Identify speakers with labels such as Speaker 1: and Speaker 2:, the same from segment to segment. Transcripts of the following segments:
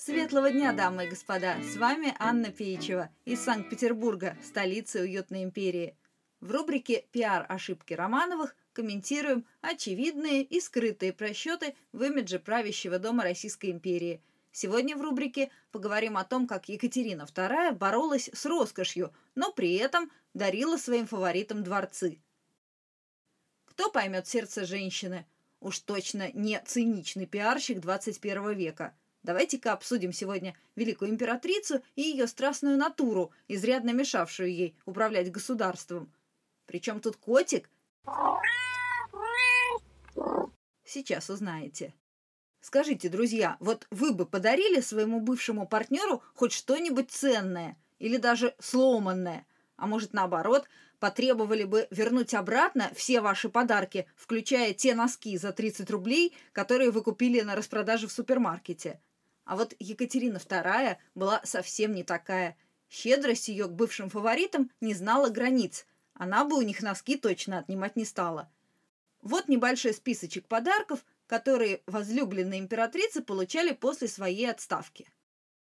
Speaker 1: Светлого дня, дамы и господа! С вами Анна Пеичева из Санкт-Петербурга, столицы уютной империи. В рубрике «Пиар. Ошибки Романовых» комментируем очевидные и скрытые просчеты в имидже правящего дома Российской империи. Сегодня в рубрике поговорим о том, как Екатерина II боролась с роскошью, но при этом дарила своим фаворитам дворцы. Кто поймет сердце женщины? Уж точно не циничный пиарщик 21 века – Давайте-ка обсудим сегодня великую императрицу и ее страстную натуру, изрядно мешавшую ей управлять государством. Причем тут котик? Сейчас узнаете. Скажите, друзья, вот вы бы подарили своему бывшему партнеру хоть что-нибудь ценное или даже сломанное? А может, наоборот, потребовали бы вернуть обратно все ваши подарки, включая те носки за 30 рублей, которые вы купили на распродаже в супермаркете? А вот Екатерина II была совсем не такая. Щедрость ее к бывшим фаворитам не знала границ. Она бы у них носки точно отнимать не стала. Вот небольшой списочек подарков, которые возлюбленные императрицы получали после своей отставки.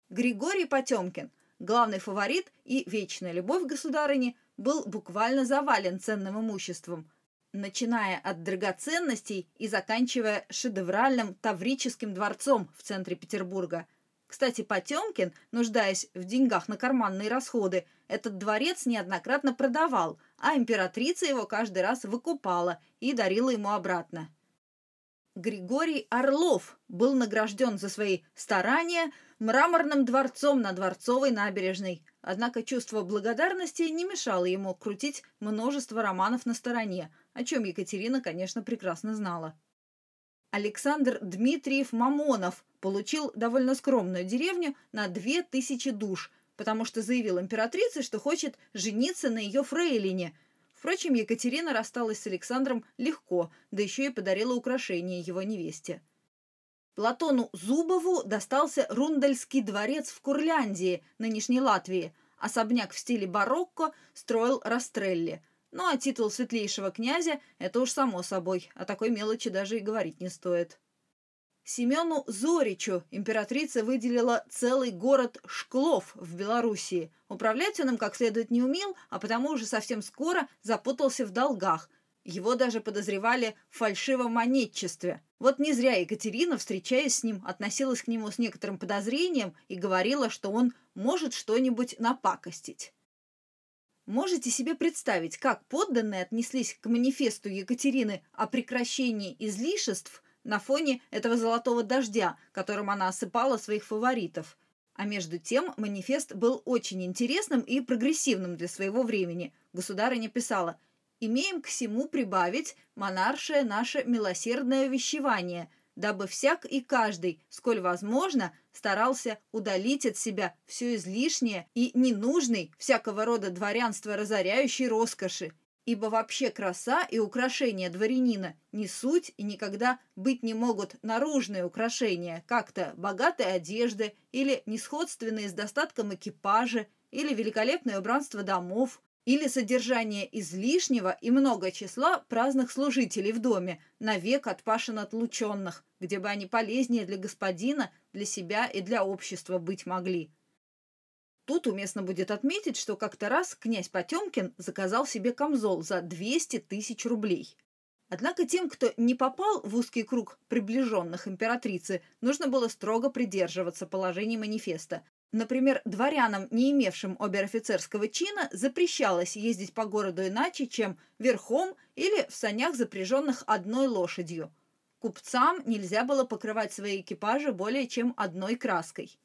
Speaker 1: Григорий Потемкин, главный фаворит и вечная любовь государыни, был буквально завален ценным имуществом – начиная от драгоценностей и заканчивая шедевральным Таврическим дворцом в центре Петербурга. Кстати, Потемкин, нуждаясь в деньгах на карманные расходы, этот дворец неоднократно продавал, а императрица его каждый раз выкупала и дарила ему обратно. Григорий Орлов был награжден за свои старания мраморным дворцом на Дворцовой набережной, однако чувство благодарности не мешало ему крутить множество романов на стороне, о чем Екатерина, конечно, прекрасно знала. Александр Дмитриев Мамонов получил довольно скромную деревню на две тысячи душ, потому что заявил императрице, что хочет жениться на ее фрейлине – Впрочем, Екатерина рассталась с Александром легко, да еще и подарила украшение его невесте. Платону Зубову достался Рундальский дворец в Курляндии, нынешней Латвии. Особняк в стиле барокко строил Растрелли. Ну а титул светлейшего князя – это уж само собой, о такой мелочи даже и говорить не стоит. Семену Зоричу императрица выделила целый город Шклов в Белоруссии. Управлять он им как следует не умел, а потому уже совсем скоро запутался в долгах. Его даже подозревали в фальшивомонетчестве. Вот не зря Екатерина, встречаясь с ним, относилась к нему с некоторым подозрением и говорила, что он может что-нибудь напакостить. Можете себе представить, как подданные отнеслись к манифесту Екатерины о прекращении излишеств – на фоне этого золотого дождя, которым она осыпала своих фаворитов. А между тем манифест был очень интересным и прогрессивным для своего времени. Государыня писала «Имеем к всему прибавить монаршее наше милосердное вещевание, дабы всяк и каждый, сколь возможно, старался удалить от себя все излишнее и ненужный всякого рода дворянство разоряющей роскоши, ибо вообще краса и украшения дворянина не суть и никогда быть не могут наружные украшения, как-то богатые одежды или несходственные с достатком экипажа, или великолепное убранство домов, или содержание излишнего и много числа праздных служителей в доме, навек от пашин отлученных, где бы они полезнее для господина, для себя и для общества быть могли. Тут уместно будет отметить, что как-то раз князь Потемкин заказал себе камзол за 200 тысяч рублей. Однако тем, кто не попал в узкий круг приближенных императрицы, нужно было строго придерживаться положений манифеста. Например, дворянам, не имевшим обер-офицерского чина, запрещалось ездить по городу иначе, чем верхом или в санях, запряженных одной лошадью. Купцам нельзя было покрывать свои экипажи более чем одной краской.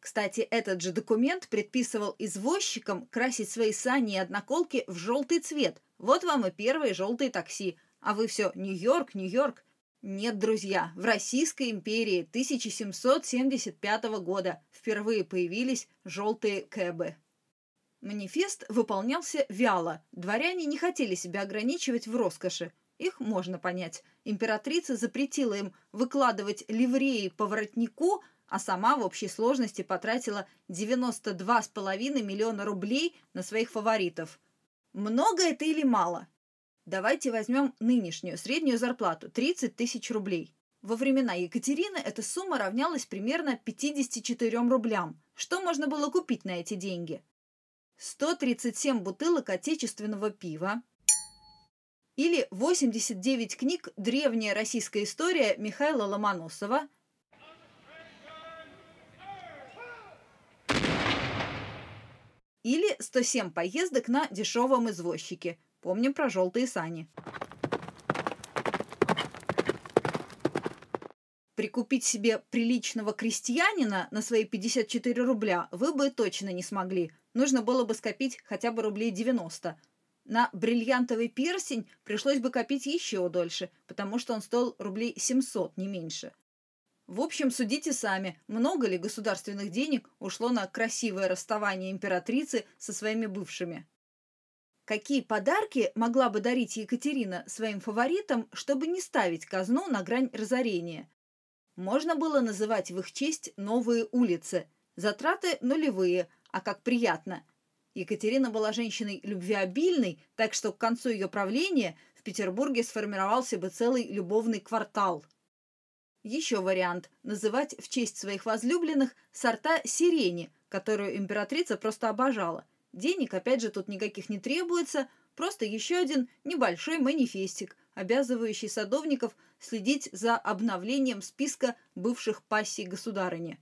Speaker 1: Кстати, этот же документ предписывал извозчикам красить свои сани и одноколки в желтый цвет. Вот вам и первые желтые такси. А вы все Нью-Йорк, Нью-Йорк. Нет, друзья, в Российской империи 1775 года впервые появились желтые кэбы. Манифест выполнялся вяло. Дворяне не хотели себя ограничивать в роскоши. Их можно понять. Императрица запретила им выкладывать ливреи по воротнику, а сама в общей сложности потратила 92,5 миллиона рублей на своих фаворитов. Много это или мало? Давайте возьмем нынешнюю среднюю зарплату – 30 тысяч рублей. Во времена Екатерины эта сумма равнялась примерно 54 рублям. Что можно было купить на эти деньги? 137 бутылок отечественного пива или 89 книг «Древняя российская история» Михаила Ломоносова – Или 107 поездок на дешевом извозчике. Помним про желтые сани. Прикупить себе приличного крестьянина на свои 54 рубля вы бы точно не смогли. Нужно было бы скопить хотя бы рублей 90. На бриллиантовый персень пришлось бы копить еще дольше, потому что он стоил рублей 700, не меньше. В общем, судите сами, много ли государственных денег ушло на красивое расставание императрицы со своими бывшими. Какие подарки могла бы дарить Екатерина своим фаворитам, чтобы не ставить казну на грань разорения? Можно было называть в их честь новые улицы. Затраты нулевые, а как приятно. Екатерина была женщиной любвеобильной, так что к концу ее правления в Петербурге сформировался бы целый любовный квартал – еще вариант – называть в честь своих возлюбленных сорта сирени, которую императрица просто обожала. Денег, опять же, тут никаких не требуется, просто еще один небольшой манифестик, обязывающий садовников следить за обновлением списка бывших пассий государыни.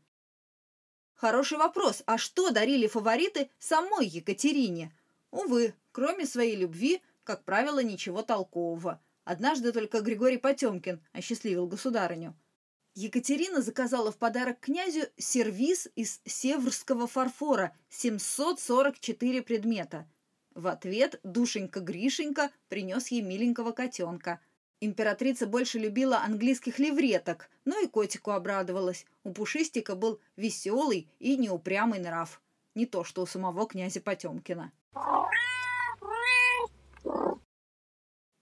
Speaker 1: Хороший вопрос, а что дарили фавориты самой Екатерине? Увы, кроме своей любви, как правило, ничего толкового. Однажды только Григорий Потемкин осчастливил государыню – Екатерина заказала в подарок князю сервиз из северского фарфора 744 предмета. В ответ душенька Гришенька принес ей миленького котенка. Императрица больше любила английских левреток, но и котику обрадовалась. У Пушистика был веселый и неупрямый нрав. Не то, что у самого князя Потемкина.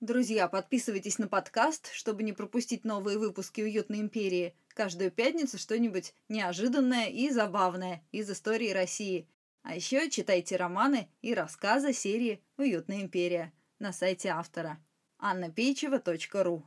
Speaker 1: Друзья, подписывайтесь на подкаст, чтобы не пропустить новые выпуски «Уютной империи». Каждую пятницу что-нибудь неожиданное и забавное из истории России. А еще читайте романы и рассказы серии «Уютная империя» на сайте автора annapeichева.ру.